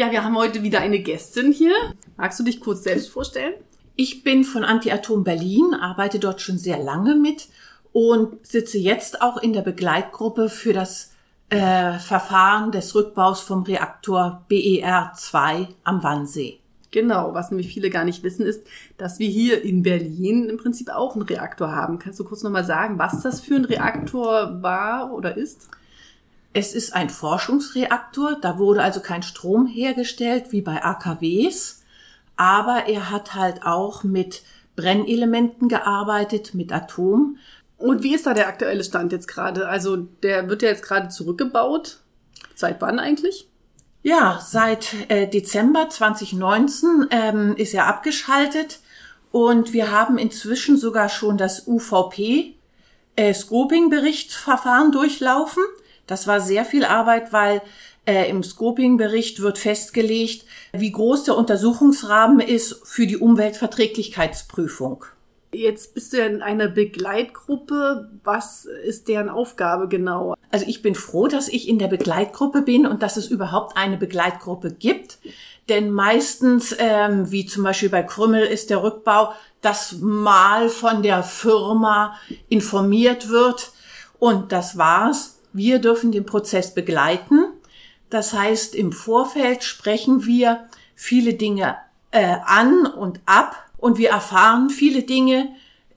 Ja, wir haben heute wieder eine Gästin hier. Magst du dich kurz selbst vorstellen? Ich bin von Anti-Atom Berlin, arbeite dort schon sehr lange mit und sitze jetzt auch in der Begleitgruppe für das äh, Verfahren des Rückbaus vom Reaktor BER 2 am Wannsee. Genau, was nämlich viele gar nicht wissen, ist, dass wir hier in Berlin im Prinzip auch einen Reaktor haben. Kannst du kurz nochmal sagen, was das für ein Reaktor war oder ist? Es ist ein Forschungsreaktor, da wurde also kein Strom hergestellt wie bei AKWs, aber er hat halt auch mit Brennelementen gearbeitet, mit Atom. Und wie ist da der aktuelle Stand jetzt gerade? Also der wird ja jetzt gerade zurückgebaut. Seit wann eigentlich? Ja, seit äh, Dezember 2019 ähm, ist er abgeschaltet und wir haben inzwischen sogar schon das UVP äh, Scoping-Berichtsverfahren durchlaufen. Das war sehr viel Arbeit, weil äh, im Scoping-Bericht wird festgelegt, wie groß der Untersuchungsrahmen ist für die Umweltverträglichkeitsprüfung. Jetzt bist du ja in einer Begleitgruppe. Was ist deren Aufgabe genau? Also ich bin froh, dass ich in der Begleitgruppe bin und dass es überhaupt eine Begleitgruppe gibt. Denn meistens, ähm, wie zum Beispiel bei Krümmel, ist der Rückbau, dass mal von der Firma informiert wird. Und das war's. Wir dürfen den Prozess begleiten. Das heißt, im Vorfeld sprechen wir viele Dinge äh, an und ab und wir erfahren viele Dinge.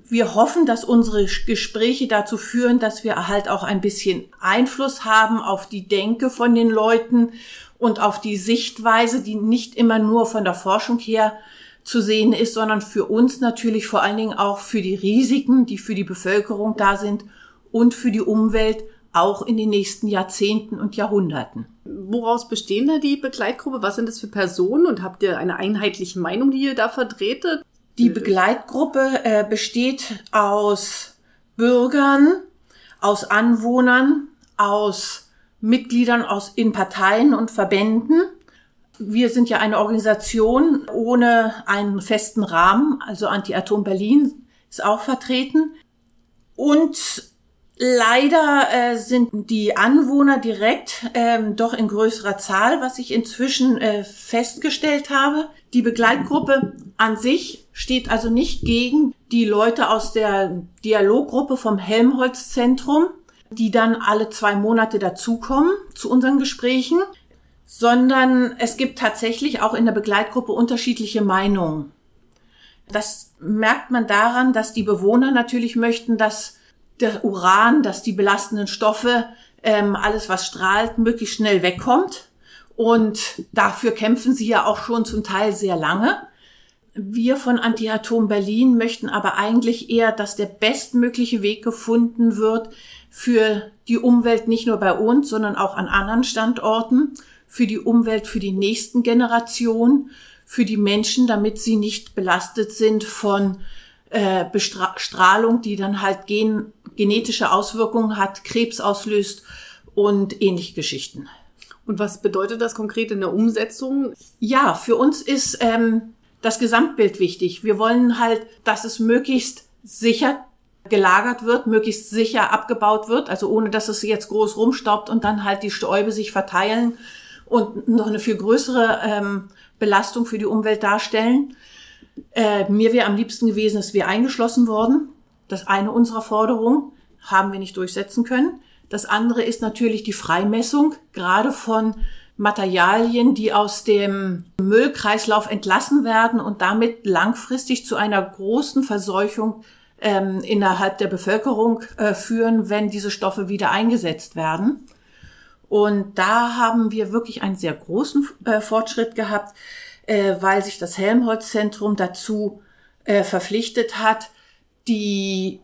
Wir hoffen, dass unsere Gespräche dazu führen, dass wir halt auch ein bisschen Einfluss haben auf die Denke von den Leuten und auf die Sichtweise, die nicht immer nur von der Forschung her zu sehen ist, sondern für uns natürlich vor allen Dingen auch für die Risiken, die für die Bevölkerung da sind und für die Umwelt auch in den nächsten Jahrzehnten und Jahrhunderten. Woraus bestehen da die Begleitgruppe? Was sind das für Personen und habt ihr eine einheitliche Meinung, die ihr da vertretet? Die Begleitgruppe äh, besteht aus Bürgern, aus Anwohnern, aus Mitgliedern aus in Parteien und Verbänden. Wir sind ja eine Organisation ohne einen festen Rahmen, also Anti-Atom Berlin ist auch vertreten. Und Leider äh, sind die Anwohner direkt ähm, doch in größerer Zahl, was ich inzwischen äh, festgestellt habe. Die Begleitgruppe an sich steht also nicht gegen die Leute aus der Dialoggruppe vom Helmholtz-Zentrum, die dann alle zwei Monate dazukommen zu unseren Gesprächen, sondern es gibt tatsächlich auch in der Begleitgruppe unterschiedliche Meinungen. Das merkt man daran, dass die Bewohner natürlich möchten, dass der Uran, dass die belastenden Stoffe, ähm, alles was strahlt, möglichst schnell wegkommt. Und dafür kämpfen sie ja auch schon zum Teil sehr lange. Wir von Anti-Atom Berlin möchten aber eigentlich eher, dass der bestmögliche Weg gefunden wird für die Umwelt nicht nur bei uns, sondern auch an anderen Standorten, für die Umwelt für die nächsten Generationen, für die Menschen, damit sie nicht belastet sind von äh, Bestrahlung, die dann halt gen genetische Auswirkungen hat, Krebs auslöst und ähnliche Geschichten. Und was bedeutet das konkret in der Umsetzung? Ja, für uns ist ähm, das Gesamtbild wichtig. Wir wollen halt, dass es möglichst sicher gelagert wird, möglichst sicher abgebaut wird, also ohne dass es jetzt groß rumstaubt und dann halt die Stäube sich verteilen und noch eine viel größere ähm, Belastung für die Umwelt darstellen. Äh, mir wäre am liebsten gewesen, es wäre eingeschlossen worden. Das eine unserer Forderungen haben wir nicht durchsetzen können. Das andere ist natürlich die Freimessung, gerade von Materialien, die aus dem Müllkreislauf entlassen werden und damit langfristig zu einer großen Verseuchung ähm, innerhalb der Bevölkerung äh, führen, wenn diese Stoffe wieder eingesetzt werden. Und da haben wir wirklich einen sehr großen äh, Fortschritt gehabt äh, weil sich das Helmholtz-Zentrum dazu äh, verpflichtet hat, die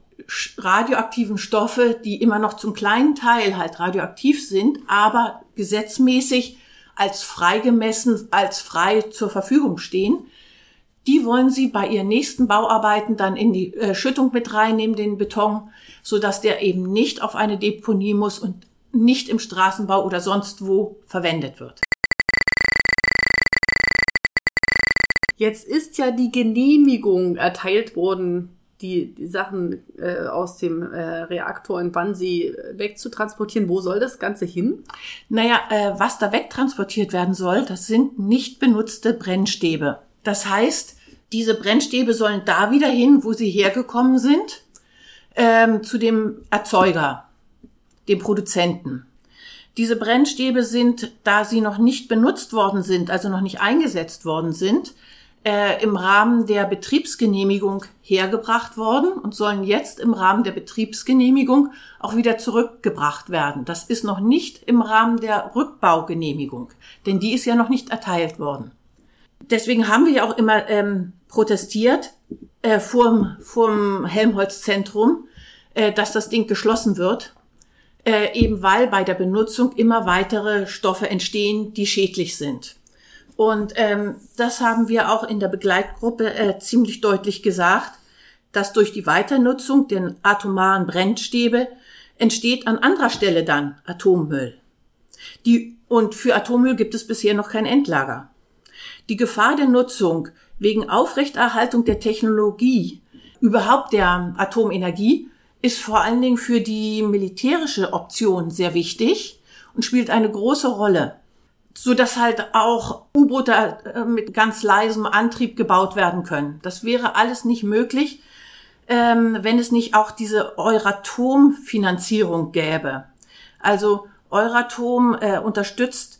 radioaktiven Stoffe, die immer noch zum kleinen Teil halt radioaktiv sind, aber gesetzmäßig als freigemessen, als frei zur Verfügung stehen, die wollen sie bei ihren nächsten Bauarbeiten dann in die äh, Schüttung mit reinnehmen, den Beton, so dass der eben nicht auf eine Deponie muss und nicht im Straßenbau oder sonst wo verwendet wird. Jetzt ist ja die Genehmigung erteilt worden die, die Sachen äh, aus dem äh, Reaktor in Wannsee wegzutransportieren. Wo soll das Ganze hin? Naja, äh, was da wegtransportiert werden soll, das sind nicht benutzte Brennstäbe. Das heißt, diese Brennstäbe sollen da wieder hin, wo sie hergekommen sind, ähm, zu dem Erzeuger, dem Produzenten. Diese Brennstäbe sind, da sie noch nicht benutzt worden sind, also noch nicht eingesetzt worden sind, äh, im Rahmen der Betriebsgenehmigung hergebracht worden und sollen jetzt im Rahmen der Betriebsgenehmigung auch wieder zurückgebracht werden. Das ist noch nicht im Rahmen der Rückbaugenehmigung, denn die ist ja noch nicht erteilt worden. Deswegen haben wir ja auch immer ähm, protestiert äh, vorm, vorm Helmholtz-Zentrum, äh, dass das Ding geschlossen wird, äh, eben weil bei der Benutzung immer weitere Stoffe entstehen, die schädlich sind. Und ähm, das haben wir auch in der Begleitgruppe äh, ziemlich deutlich gesagt, dass durch die Weiternutzung der atomaren Brennstäbe entsteht an anderer Stelle dann Atommüll. Die, und für Atommüll gibt es bisher noch kein Endlager. Die Gefahr der Nutzung wegen Aufrechterhaltung der Technologie, überhaupt der Atomenergie, ist vor allen Dingen für die militärische Option sehr wichtig und spielt eine große Rolle so dass halt auch U-Boote äh, mit ganz leisem Antrieb gebaut werden können. Das wäre alles nicht möglich, ähm, wenn es nicht auch diese Euratom-Finanzierung gäbe. Also Euratom äh, unterstützt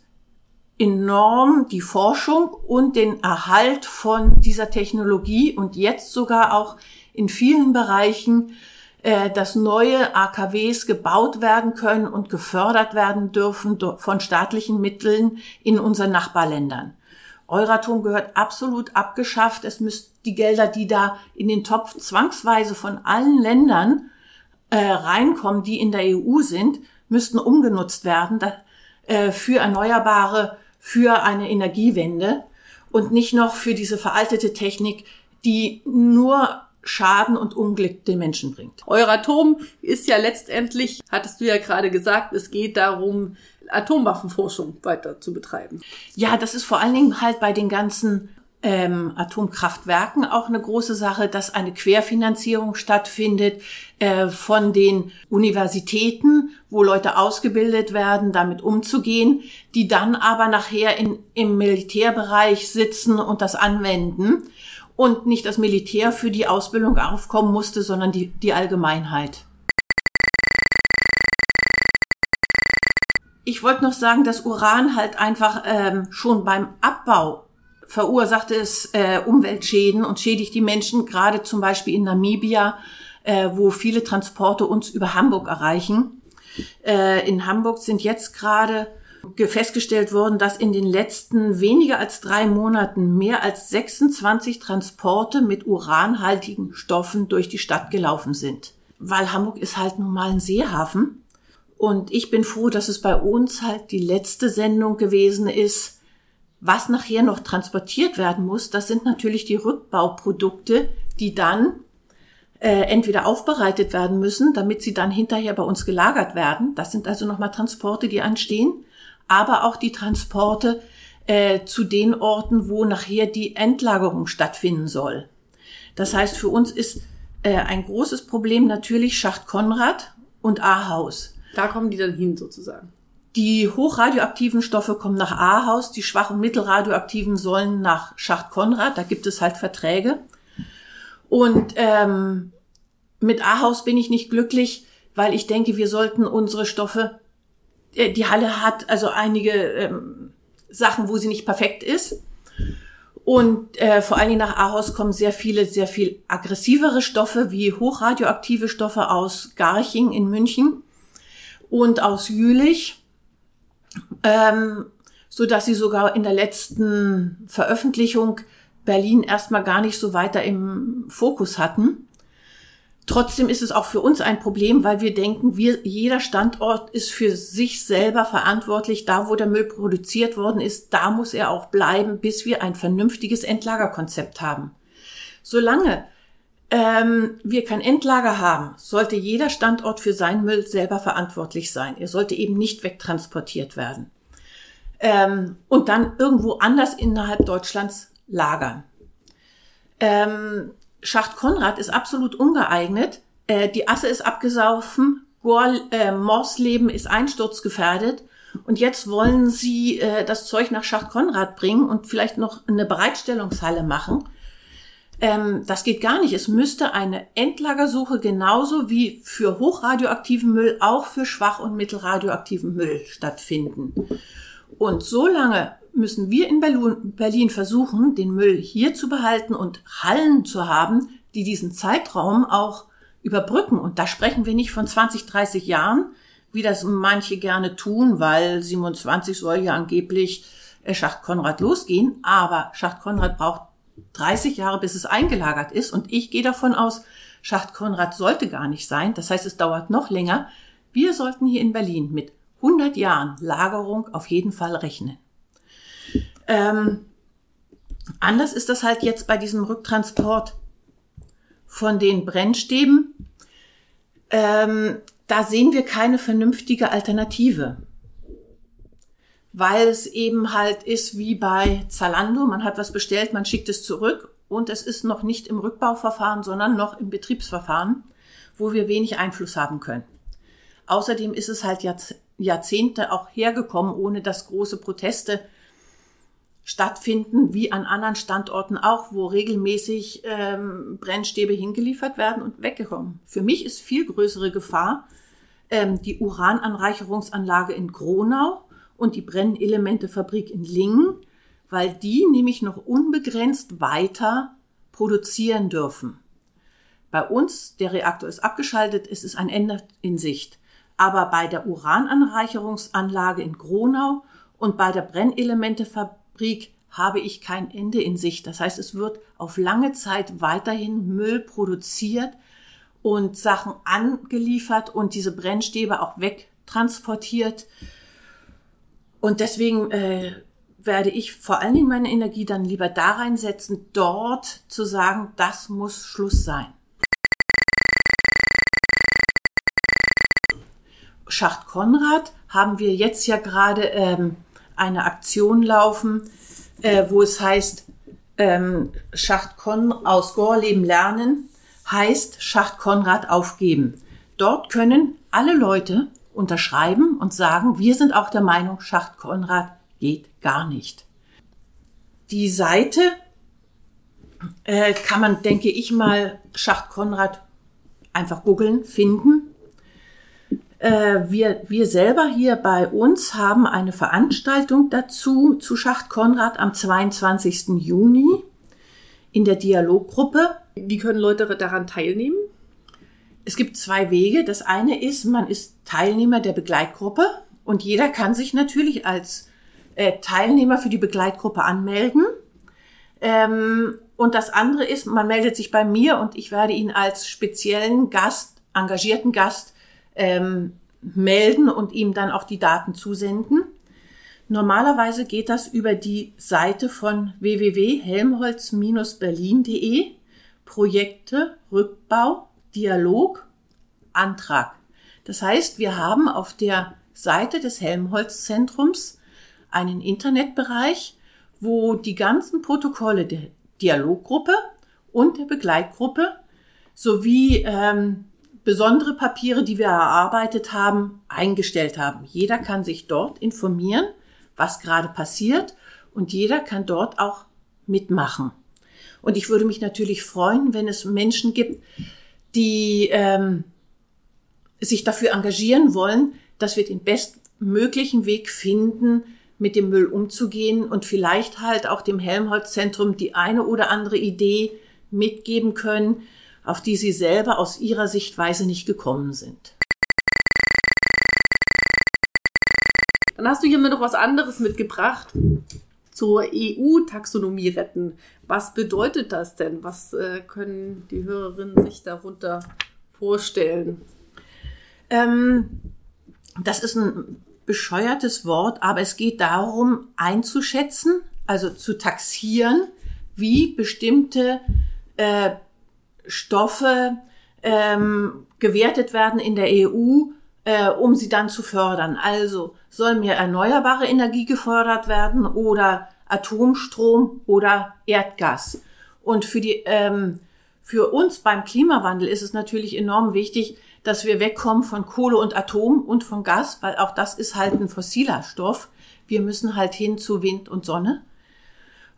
enorm die Forschung und den Erhalt von dieser Technologie und jetzt sogar auch in vielen Bereichen äh, dass neue AKWs gebaut werden können und gefördert werden dürfen von staatlichen Mitteln in unseren Nachbarländern. Euratom gehört absolut abgeschafft. Es müssten die Gelder, die da in den Topf zwangsweise von allen Ländern äh, reinkommen, die in der EU sind, müssten umgenutzt werden da, äh, für Erneuerbare, für eine Energiewende und nicht noch für diese veraltete Technik, die nur Schaden und Unglück den Menschen bringt. Euratom ist ja letztendlich, hattest du ja gerade gesagt, es geht darum, Atomwaffenforschung weiter zu betreiben. Ja, das ist vor allen Dingen halt bei den ganzen ähm, Atomkraftwerken auch eine große Sache, dass eine Querfinanzierung stattfindet äh, von den Universitäten, wo Leute ausgebildet werden, damit umzugehen, die dann aber nachher in, im Militärbereich sitzen und das anwenden und nicht das Militär für die Ausbildung aufkommen musste, sondern die, die Allgemeinheit. Ich wollte noch sagen, dass Uran halt einfach ähm, schon beim Abbau verursacht es äh, Umweltschäden und schädigt die Menschen, gerade zum Beispiel in Namibia, äh, wo viele Transporte uns über Hamburg erreichen. Äh, in Hamburg sind jetzt gerade festgestellt worden, dass in den letzten weniger als drei Monaten mehr als 26 Transporte mit uranhaltigen Stoffen durch die Stadt gelaufen sind. Weil Hamburg ist halt nun mal ein Seehafen. Und ich bin froh, dass es bei uns halt die letzte Sendung gewesen ist. Was nachher noch transportiert werden muss, das sind natürlich die Rückbauprodukte, die dann äh, entweder aufbereitet werden müssen, damit sie dann hinterher bei uns gelagert werden. Das sind also nochmal Transporte, die anstehen aber auch die Transporte äh, zu den Orten, wo nachher die Endlagerung stattfinden soll. Das heißt, für uns ist äh, ein großes Problem natürlich Schacht Konrad und Ahaus. Da kommen die dann hin sozusagen. Die hochradioaktiven Stoffe kommen nach Ahaus, die schwach- und mittelradioaktiven sollen nach Schacht Konrad. Da gibt es halt Verträge. Und ähm, mit Ahaus bin ich nicht glücklich, weil ich denke, wir sollten unsere Stoffe die Halle hat also einige ähm, Sachen, wo sie nicht perfekt ist. Und äh, vor allen Dingen nach Aarhus kommen sehr viele, sehr viel aggressivere Stoffe wie hochradioaktive Stoffe aus Garching in München und aus Jülich, ähm, so dass sie sogar in der letzten Veröffentlichung Berlin erstmal gar nicht so weiter im Fokus hatten. Trotzdem ist es auch für uns ein Problem, weil wir denken, wir, jeder Standort ist für sich selber verantwortlich. Da, wo der Müll produziert worden ist, da muss er auch bleiben, bis wir ein vernünftiges Endlagerkonzept haben. Solange ähm, wir kein Endlager haben, sollte jeder Standort für seinen Müll selber verantwortlich sein. Er sollte eben nicht wegtransportiert werden. Ähm, und dann irgendwo anders innerhalb Deutschlands lagern. Ähm, Schacht Konrad ist absolut ungeeignet. Äh, die Asse ist abgesaufen, Gor, äh, Morsleben ist einsturzgefährdet. Und jetzt wollen sie äh, das Zeug nach Schacht Konrad bringen und vielleicht noch eine Bereitstellungshalle machen. Ähm, das geht gar nicht. Es müsste eine Endlagersuche genauso wie für hochradioaktiven Müll auch für schwach- und mittelradioaktiven Müll stattfinden. Und so lange müssen wir in Berlin versuchen, den Müll hier zu behalten und Hallen zu haben, die diesen Zeitraum auch überbrücken. Und da sprechen wir nicht von 20, 30 Jahren, wie das manche gerne tun, weil 27 soll ja angeblich äh, Schacht Konrad losgehen. Aber Schacht Konrad braucht 30 Jahre, bis es eingelagert ist. Und ich gehe davon aus, Schacht Konrad sollte gar nicht sein. Das heißt, es dauert noch länger. Wir sollten hier in Berlin mit 100 Jahren Lagerung auf jeden Fall rechnen. Ähm, anders ist das halt jetzt bei diesem Rücktransport von den Brennstäben. Ähm, da sehen wir keine vernünftige Alternative. Weil es eben halt ist wie bei Zalando, man hat was bestellt, man schickt es zurück und es ist noch nicht im Rückbauverfahren, sondern noch im Betriebsverfahren, wo wir wenig Einfluss haben können. Außerdem ist es halt Jahrzehnte auch hergekommen, ohne dass große Proteste stattfinden, wie an anderen Standorten auch, wo regelmäßig ähm, Brennstäbe hingeliefert werden und weggekommen. Für mich ist viel größere Gefahr ähm, die Urananreicherungsanlage in Gronau und die Brennelementefabrik in Lingen, weil die nämlich noch unbegrenzt weiter produzieren dürfen. Bei uns, der Reaktor ist abgeschaltet, es ist ein Ende in Sicht. Aber bei der Urananreicherungsanlage in Gronau und bei der Brennelementefabrik Krieg habe ich kein Ende in Sicht. Das heißt, es wird auf lange Zeit weiterhin Müll produziert und Sachen angeliefert und diese Brennstäbe auch wegtransportiert. Und deswegen äh, werde ich vor allen Dingen meine Energie dann lieber da reinsetzen, dort zu sagen, das muss Schluss sein. Schacht Konrad haben wir jetzt ja gerade ähm, eine Aktion laufen, äh, wo es heißt, ähm, Schacht Kon aus Gorleben lernen, heißt Schacht Konrad aufgeben. Dort können alle Leute unterschreiben und sagen, wir sind auch der Meinung, Schacht Konrad geht gar nicht. Die Seite äh, kann man, denke ich mal, Schacht Konrad einfach googeln, finden. Äh, wir, wir selber hier bei uns haben eine Veranstaltung dazu zu Schacht Konrad am 22. Juni in der Dialoggruppe. Wie können Leute daran teilnehmen? Es gibt zwei Wege. Das eine ist, man ist Teilnehmer der Begleitgruppe und jeder kann sich natürlich als äh, Teilnehmer für die Begleitgruppe anmelden. Ähm, und das andere ist, man meldet sich bei mir und ich werde ihn als speziellen Gast, engagierten Gast ähm, melden und ihm dann auch die Daten zusenden. Normalerweise geht das über die Seite von www.helmholtz-berlin.de Projekte, Rückbau, Dialog, Antrag. Das heißt, wir haben auf der Seite des Helmholtz-Zentrums einen Internetbereich, wo die ganzen Protokolle der Dialoggruppe und der Begleitgruppe sowie ähm, besondere Papiere, die wir erarbeitet haben, eingestellt haben. Jeder kann sich dort informieren, was gerade passiert und jeder kann dort auch mitmachen. Und ich würde mich natürlich freuen, wenn es Menschen gibt, die ähm, sich dafür engagieren wollen, dass wir den bestmöglichen Weg finden, mit dem Müll umzugehen und vielleicht halt auch dem Helmholtz-Zentrum die eine oder andere Idee mitgeben können, auf die sie selber aus ihrer Sichtweise nicht gekommen sind. Dann hast du hier mir noch was anderes mitgebracht zur EU-Taxonomie retten. Was bedeutet das denn? Was äh, können die Hörerinnen sich darunter vorstellen? Ähm, das ist ein bescheuertes Wort, aber es geht darum, einzuschätzen, also zu taxieren, wie bestimmte äh, Stoffe ähm, gewertet werden in der EU, äh, um sie dann zu fördern. Also soll mehr erneuerbare Energie gefördert werden oder Atomstrom oder Erdgas. Und für die, ähm, Für uns beim Klimawandel ist es natürlich enorm wichtig, dass wir wegkommen von Kohle und Atom und von Gas, weil auch das ist halt ein fossiler Stoff. Wir müssen halt hin zu Wind und Sonne.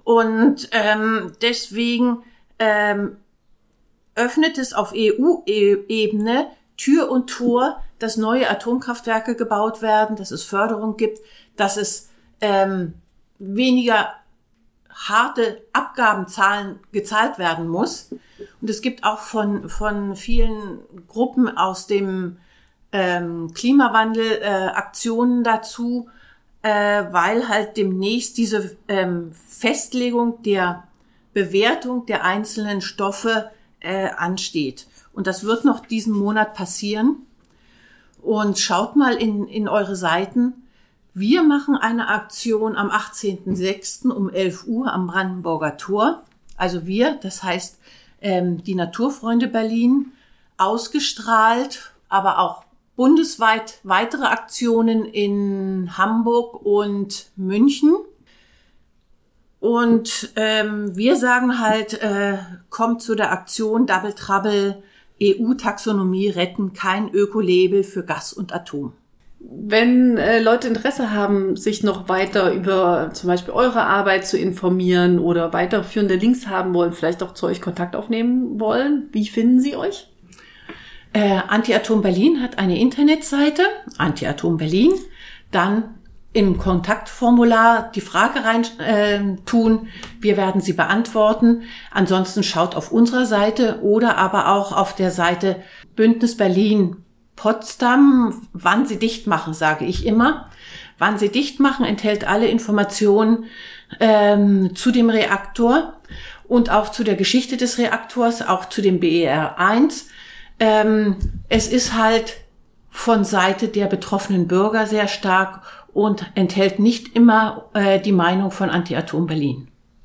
Und ähm, deswegen ähm, öffnet es auf EU-Ebene Tür und Tor, dass neue Atomkraftwerke gebaut werden, dass es Förderung gibt, dass es ähm, weniger harte Abgabenzahlen gezahlt werden muss. Und es gibt auch von, von vielen Gruppen aus dem ähm, Klimawandel äh, Aktionen dazu, äh, weil halt demnächst diese ähm, Festlegung der Bewertung der einzelnen Stoffe äh, ansteht. Und das wird noch diesen Monat passieren. Und schaut mal in, in eure Seiten. Wir machen eine Aktion am 18.06. um 11 Uhr am Brandenburger Tor. Also wir, das heißt ähm, die Naturfreunde Berlin, ausgestrahlt, aber auch bundesweit weitere Aktionen in Hamburg und München. Und ähm, wir sagen halt, äh, kommt zu der Aktion Double Trouble EU-Taxonomie retten, kein Ökolabel für Gas und Atom. Wenn äh, Leute Interesse haben, sich noch weiter über zum Beispiel eure Arbeit zu informieren oder weiterführende Links haben wollen, vielleicht auch zu euch Kontakt aufnehmen wollen, wie finden sie euch? Äh, Anti-Atom Berlin hat eine Internetseite, Anti-Atom Berlin. Dann im Kontaktformular die Frage rein äh, tun. Wir werden sie beantworten. Ansonsten schaut auf unserer Seite oder aber auch auf der Seite Bündnis Berlin Potsdam, wann sie dicht machen, sage ich immer. Wann sie dicht machen, enthält alle Informationen ähm, zu dem Reaktor und auch zu der Geschichte des Reaktors, auch zu dem BER 1. Ähm, es ist halt von Seite der betroffenen Bürger sehr stark und enthält nicht immer äh, die Meinung von Anti-Atom Berlin.